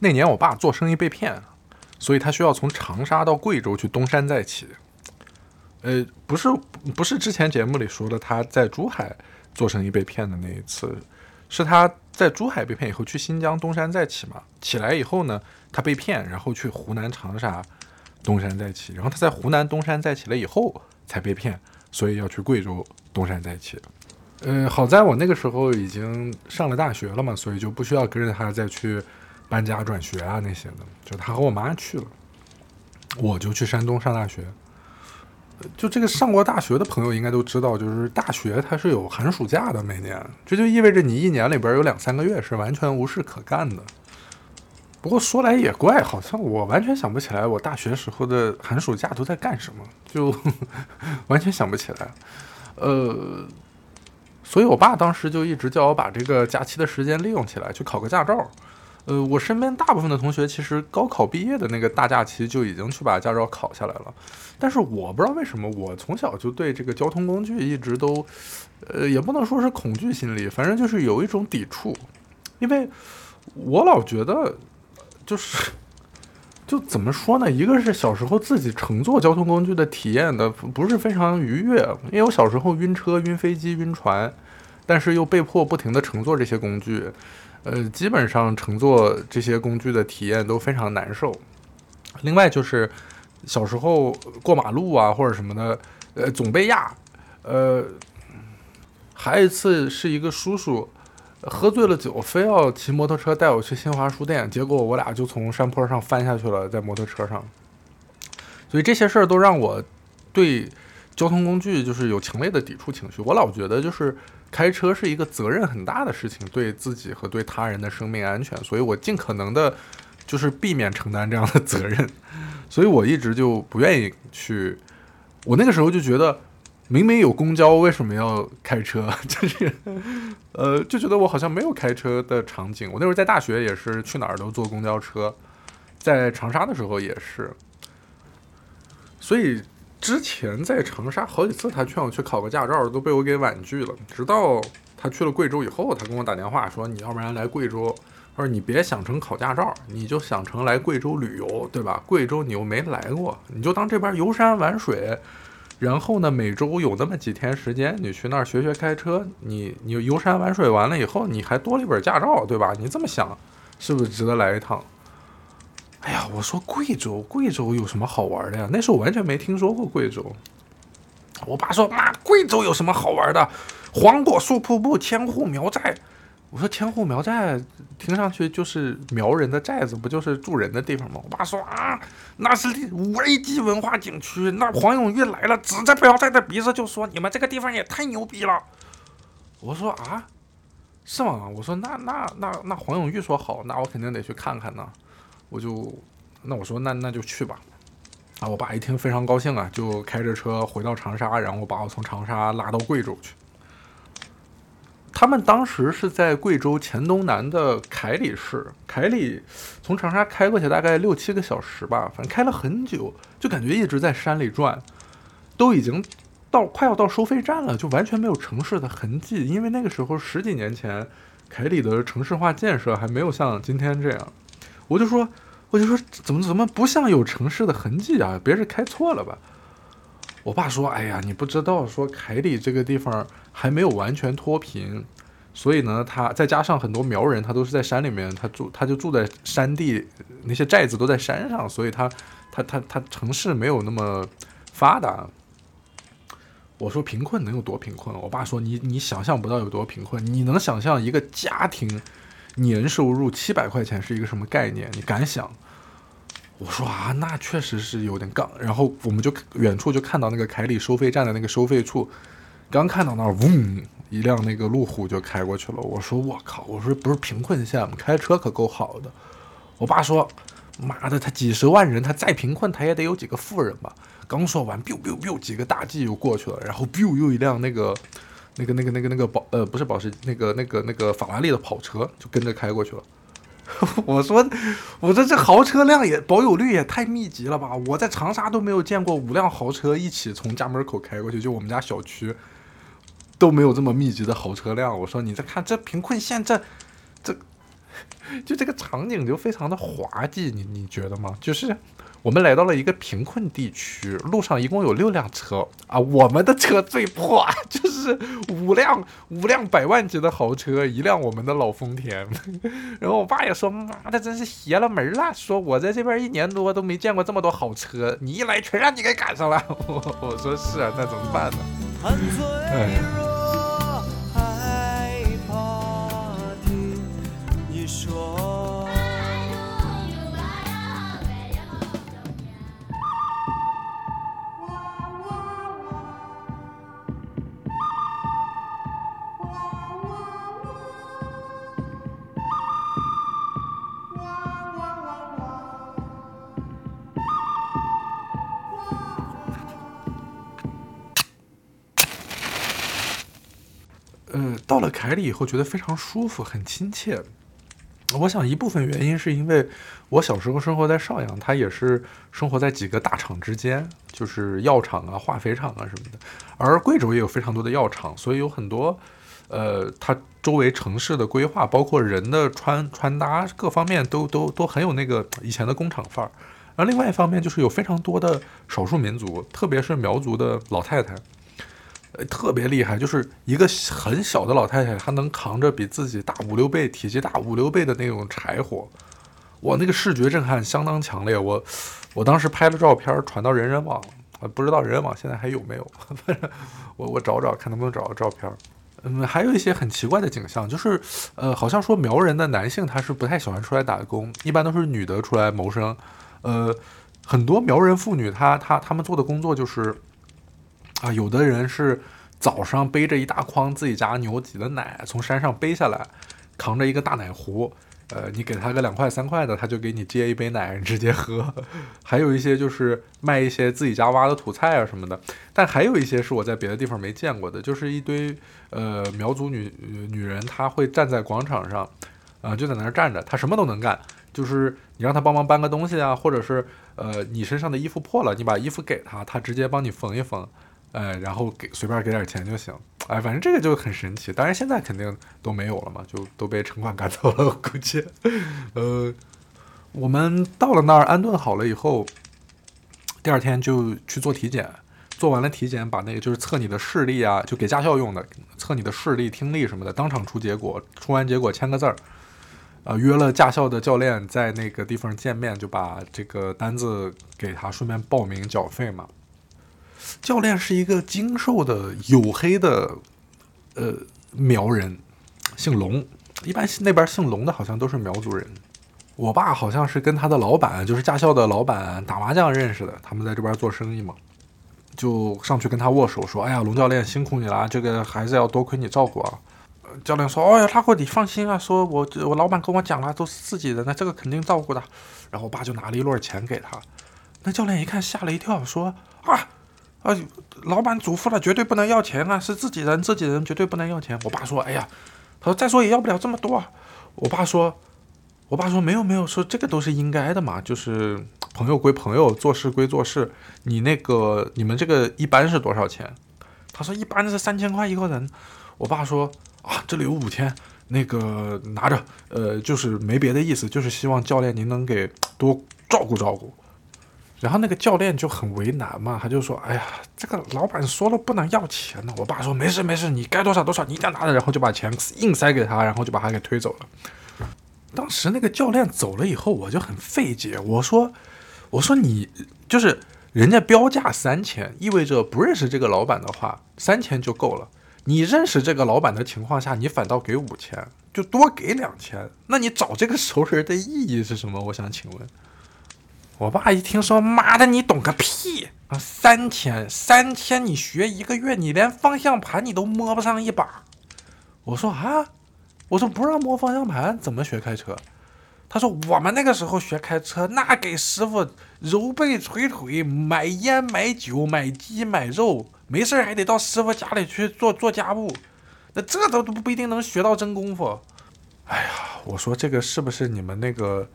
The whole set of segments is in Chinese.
那年我爸做生意被骗，所以他需要从长沙到贵州去东山再起。呃，不是，不是之前节目里说的他在珠海做生意被骗的那一次，是他在珠海被骗以后去新疆东山再起嘛？起来以后呢，他被骗，然后去湖南长沙东山再起，然后他在湖南东山再起了以后才被骗，所以要去贵州东山再起。呃，好在我那个时候已经上了大学了嘛，所以就不需要跟着他再去搬家转学啊那些的，就他和我妈去了，我就去山东上大学。就这个上过大学的朋友应该都知道，就是大学它是有寒暑假的，每年，这就意味着你一年里边有两三个月是完全无事可干的。不过说来也怪，好像我完全想不起来我大学时候的寒暑假都在干什么，就 完全想不起来。呃，所以我爸当时就一直叫我把这个假期的时间利用起来，去考个驾照。呃，我身边大部分的同学其实高考毕业的那个大假期就已经去把驾照考下来了，但是我不知道为什么，我从小就对这个交通工具一直都，呃，也不能说是恐惧心理，反正就是有一种抵触，因为我老觉得，就是，就怎么说呢？一个是小时候自己乘坐交通工具的体验的不是非常愉悦，因为我小时候晕车、晕飞机、晕船，但是又被迫不停的乘坐这些工具。呃，基本上乘坐这些工具的体验都非常难受。另外就是小时候过马路啊或者什么的，呃，总被压。呃，还有一次是一个叔叔喝醉了酒，非要骑摩托车带我去新华书店，结果我俩就从山坡上翻下去了，在摩托车上。所以这些事儿都让我对交通工具就是有强烈的抵触情绪。我老觉得就是。开车是一个责任很大的事情，对自己和对他人的生命安全，所以我尽可能的，就是避免承担这样的责任，所以我一直就不愿意去。我那个时候就觉得，明明有公交，为什么要开车？就是，呃，就觉得我好像没有开车的场景。我那时候在大学也是去哪儿都坐公交车，在长沙的时候也是，所以。之前在长沙好几次，他劝我去考个驾照，都被我给婉拒了。直到他去了贵州以后，他跟我打电话说：“你要不然来贵州，他说你别想成考驾照，你就想成来贵州旅游，对吧？贵州你又没来过，你就当这边游山玩水。然后呢，每周有那么几天时间，你去那儿学学开车。你你游山玩水完了以后，你还多了一本驾照，对吧？你这么想，是不是值得来一趟？”哎呀，我说贵州，贵州有什么好玩的呀？那时候我完全没听说过贵州。我爸说：“妈，贵州有什么好玩的？黄果树瀑布、千户苗寨。”我说：“千户苗寨听上去就是苗人的寨子，不就是住人的地方吗？”我爸说：“啊，那是五 A 级文化景区，那黄永玉来了，指着苗寨的鼻子就说：‘你们这个地方也太牛逼了。’”我说：“啊，是吗？”我说：“那那那那黄永玉说好，那我肯定得去看看呢。”我就，那我说那那就去吧，啊，我爸一听非常高兴啊，就开着车回到长沙，然后把我从长沙拉到贵州去。他们当时是在贵州黔东南的凯里市，凯里从长沙开过去大概六七个小时吧，反正开了很久，就感觉一直在山里转，都已经到快要到收费站了，就完全没有城市的痕迹，因为那个时候十几年前，凯里的城市化建设还没有像今天这样。我就说，我就说，怎么怎么不像有城市的痕迹啊？别是开错了吧？我爸说，哎呀，你不知道，说凯里这个地方还没有完全脱贫，所以呢，他再加上很多苗人，他都是在山里面，他住他就住在山地，那些寨子都在山上，所以他他他他城市没有那么发达。我说贫困能有多贫困？我爸说，你你想象不到有多贫困，你能想象一个家庭？年收入七百块钱是一个什么概念？你敢想？我说啊，那确实是有点杠。然后我们就远处就看到那个凯里收费站的那个收费处，刚看到那儿，嗡，一辆那个路虎就开过去了。我说我靠，我说不是贫困县吗？开车可够好的。我爸说，妈的，他几十万人，他再贫困，他也得有几个富人吧。刚说完，biu biu biu，几个大 G 又过去了，然后 biu 又一辆那个。那个、那个、那个、那个保呃，不是保时，那个、那个、那个法拉利的跑车就跟着开过去了。我说，我说这豪车辆也保有率也太密集了吧！我在长沙都没有见过五辆豪车一起从家门口开过去，就我们家小区都没有这么密集的豪车辆。我说，你再看这贫困县，这这 就这个场景就非常的滑稽，你你觉得吗？就是我们来到了一个贫困地区，路上一共有六辆车啊，我们的车最破，就是五辆五辆百万级的豪车，一辆我们的老丰田。然后我爸也说：“妈的，真是邪了门了！说我在这边一年多都没见过这么多好车，你一来全让你给赶上了。”我我说是啊，那怎么办呢？哎到了凯里以后，觉得非常舒服，很亲切。我想一部分原因是因为我小时候生活在邵阳，它也是生活在几个大厂之间，就是药厂啊、化肥厂啊什么的。而贵州也有非常多的药厂，所以有很多，呃，它周围城市的规划，包括人的穿穿搭各方面，都都都很有那个以前的工厂范儿。而另外一方面，就是有非常多的少数民族，特别是苗族的老太太。特别厉害，就是一个很小的老太太，她能扛着比自己大五六倍、体积大五六倍的那种柴火，哇，那个视觉震撼相当强烈。我我当时拍了照片传到人人网，不知道人人网现在还有没有？我我找找看能不能找到照片。嗯，还有一些很奇怪的景象，就是呃，好像说苗人的男性他是不太喜欢出来打工，一般都是女的出来谋生。呃，很多苗人妇女，她她她们做的工作就是。啊，有的人是早上背着一大筐自己家牛挤的奶从山上背下来，扛着一个大奶壶，呃，你给他个两块三块的，他就给你接一杯奶直接喝。还有一些就是卖一些自己家挖的土菜啊什么的。但还有一些是我在别的地方没见过的，就是一堆呃苗族女女人，她会站在广场上，啊，就在那儿站着，她什么都能干，就是你让她帮忙搬个东西啊，或者是呃你身上的衣服破了，你把衣服给她，她直接帮你缝一缝。哎，然后给随便给点钱就行，哎，反正这个就很神奇。当然现在肯定都没有了嘛，就都被城管赶走了，我估计。呃，我们到了那儿安顿好了以后，第二天就去做体检，做完了体检，把那个就是测你的视力啊，就给驾校用的，测你的视力、听力什么的，当场出结果，出完结果签个字儿，啊，约了驾校的教练在那个地方见面，就把这个单子给他，顺便报名缴费嘛。教练是一个精瘦的黝黑的，呃，苗人，姓龙。一般那边姓龙的好像都是苗族人。我爸好像是跟他的老板，就是驾校的老板打麻将认识的，他们在这边做生意嘛，就上去跟他握手，说：“哎呀，龙教练辛苦你了，这个孩子要多亏你照顾啊。”教练说：“哦呀，他说你放心啊，说我我老板跟我讲了，都是自己人，那这个肯定照顾的。”然后我爸就拿了一摞钱给他。那教练一看吓了一跳，说：“啊！”啊，老板嘱咐了，绝对不能要钱啊！是自己人，自己人绝对不能要钱。我爸说：“哎呀，他说再说也要不了这么多。”我爸说：“我爸说没有没有，说这个都是应该的嘛，就是朋友归朋友，做事归做事。你那个你们这个一般是多少钱？”他说：“一般是三千块一个人。”我爸说：“啊，这里有五千，那个拿着，呃，就是没别的意思，就是希望教练您能给多照顾照顾。”然后那个教练就很为难嘛，他就说：“哎呀，这个老板说了不能要钱呢。”我爸说：“没事没事，你该多少多少，你一定要拿着。”然后就把钱硬塞给他，然后就把他给推走了。当时那个教练走了以后，我就很费解，我说：“我说你就是人家标价三千，意味着不认识这个老板的话，三千就够了。你认识这个老板的情况下，你反倒给五千，就多给两千，那你找这个熟人的意义是什么？我想请问。”我爸一听说，妈的，你懂个屁啊！三千，三千，你学一个月，你连方向盘你都摸不上一把。我说啊，我说不让摸方向盘，怎么学开车？他说我们那个时候学开车，那给师傅揉背捶腿，买烟买酒买鸡买肉，没事还得到师傅家里去做做家务，那这都都不一定能学到真功夫。哎呀，我说这个是不是你们那个？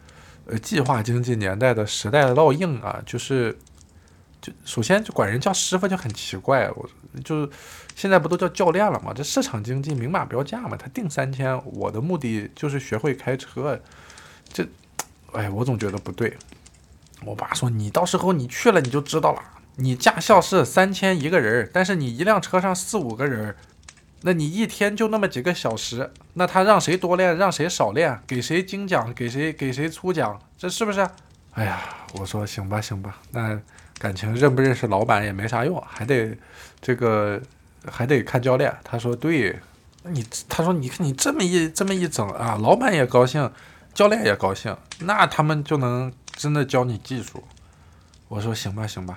呃，计划经济年代的时代烙印啊，就是就首先就管人叫师傅就很奇怪，我就现在不都叫教练了吗？这市场经济明码标价嘛，他定三千，我的目的就是学会开车，这，哎，我总觉得不对。我爸说你到时候你去了你就知道了，你驾校是三千一个人，但是你一辆车上四五个人。那你一天就那么几个小时，那他让谁多练，让谁少练，给谁精奖，给谁给谁粗奖，这是不是？哎呀，我说行吧行吧，那感情认不认识老板也没啥用，还得这个还得看教练。他说对，你他说你看你这么一这么一整啊，老板也高兴，教练也高兴，那他们就能真的教你技术。我说行吧行吧。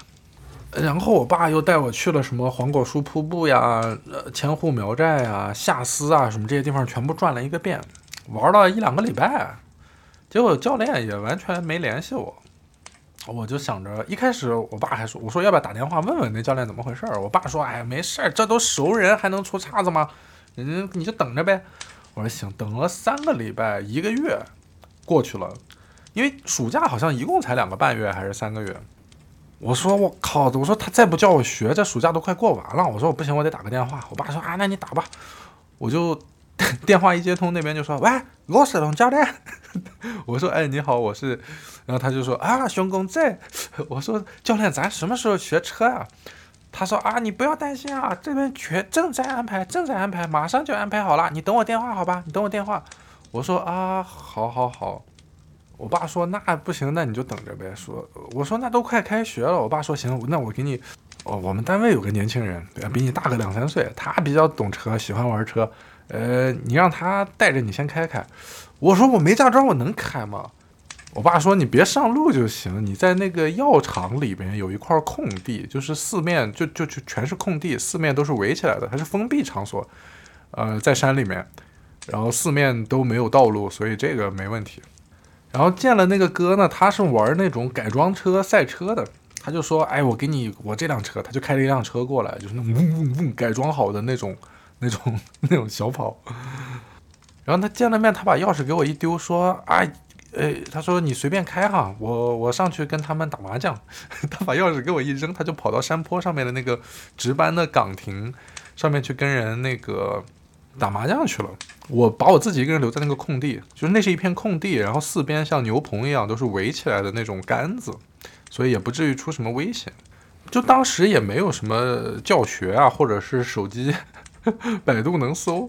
然后我爸又带我去了什么黄果树瀑布呀、呃千户苗寨呀、下司啊什么这些地方，全部转了一个遍，玩了一两个礼拜。结果教练也完全没联系我，我就想着，一开始我爸还说，我说要不要打电话问问那教练怎么回事？我爸说，哎，没事儿，这都熟人，还能出岔子吗？人家，你就等着呗。我说行，等了三个礼拜，一个月过去了，因为暑假好像一共才两个半月还是三个月。我说我靠！我说他再不叫我学，这暑假都快过完了。我说我不行，我得打个电话。我爸说啊，那你打吧。我就 电话一接通，那边就说喂，罗世龙教练。我说哎，你好，我是。然后他就说啊，熊工在。我说教练，咱什么时候学车啊？他说啊，你不要担心啊，这边全正在安排，正在安排，马上就安排好了。你等我电话好吧？你等我电话。我说啊，好好好。我爸说那不行，那你就等着呗。说我说那都快开学了。我爸说行，那我给你。哦，我们单位有个年轻人，比你大个两三岁，他比较懂车，喜欢玩车。呃，你让他带着你先开开。我说我没驾照，我能开吗？我爸说你别上路就行，你在那个药厂里边有一块空地，就是四面就就就全是空地，四面都是围起来的，它是封闭场所。呃，在山里面，然后四面都没有道路，所以这个没问题。然后见了那个哥呢，他是玩那种改装车赛车的，他就说：“哎，我给你我这辆车。”他就开了一辆车过来，就是那种嗡嗡嗡改装好的那种、那种、那种小跑。然后他见了面，他把钥匙给我一丢，说：“啊，呃，他说你随便开哈，我我上去跟他们打麻将。”他把钥匙给我一扔，他就跑到山坡上面的那个值班的岗亭上面去跟人那个。打麻将去了，我把我自己一个人留在那个空地，就是那是一片空地，然后四边像牛棚一样都是围起来的那种杆子，所以也不至于出什么危险。就当时也没有什么教学啊，或者是手机百度能搜，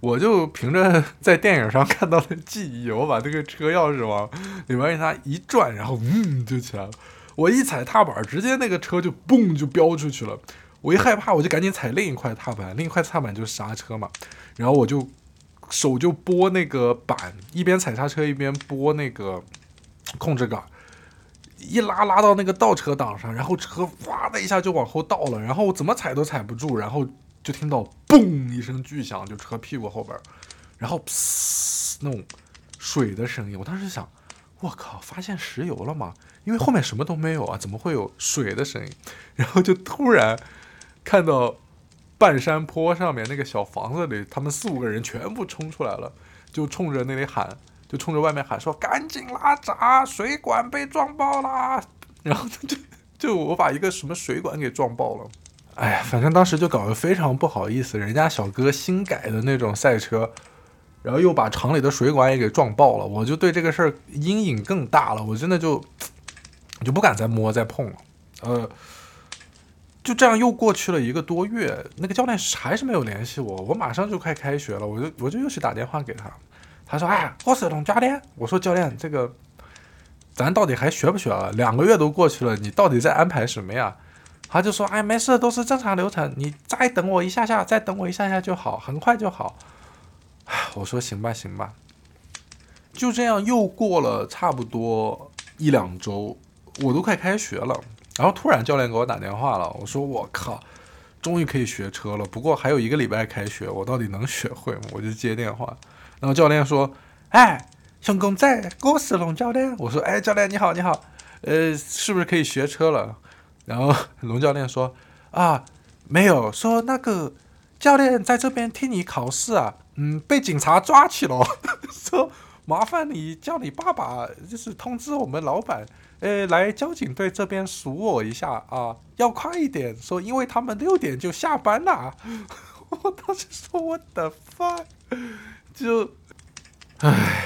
我就凭着在电影上看到的记忆，我把这个车钥匙往里面一拿一转，然后嗯就起来了。我一踩踏板，直接那个车就嘣就飙出去了。我一害怕，我就赶紧踩另一块踏板，另一块踏板就是刹车嘛。然后我就手就拨那个板，一边踩刹车一边拨那个控制杆，一拉拉到那个倒车档上，然后车哇的一下就往后倒了，然后我怎么踩都踩不住，然后就听到嘣一声巨响，就车屁股后边，然后那种水的声音。我当时想，我靠，发现石油了吗？因为后面什么都没有啊，怎么会有水的声音？然后就突然。看到半山坡上面那个小房子里，他们四五个人全部冲出来了，就冲着那里喊，就冲着外面喊说：“赶紧拉闸，水管被撞爆啦！”然后就就我把一个什么水管给撞爆了。哎呀，反正当时就搞得非常不好意思，人家小哥新改的那种赛车，然后又把厂里的水管也给撞爆了，我就对这个事儿阴影更大了，我真的就就不敢再摸再碰了，呃。就这样又过去了一个多月，那个教练还是没有联系我。我马上就快开学了，我就我就又去打电话给他。他说：“哎，我是龙教练。”我说：“教练，这个咱到底还学不学了？两个月都过去了，你到底在安排什么呀？”他就说：“哎，没事，都是正常流程，你再等我一下下，再等我一下下就好，很快就好。”我说：“行吧，行吧。”就这样又过了差不多一两周，我都快开学了。然后突然教练给我打电话了，我说我靠，终于可以学车了。不过还有一个礼拜开学，我到底能学会吗？我就接电话，然后教练说：“哎，熊公仔，我是龙教练。”我说：“哎，教练你好，你好，呃，是不是可以学车了？”然后龙教练说：“啊，没有，说那个教练在这边替你考试啊，嗯，被警察抓起了，说麻烦你叫你爸爸，就是通知我们老板，呃，来交警队这边数我一下啊，要快一点，说因为他们六点就下班了。我当时说我的妈就，唉。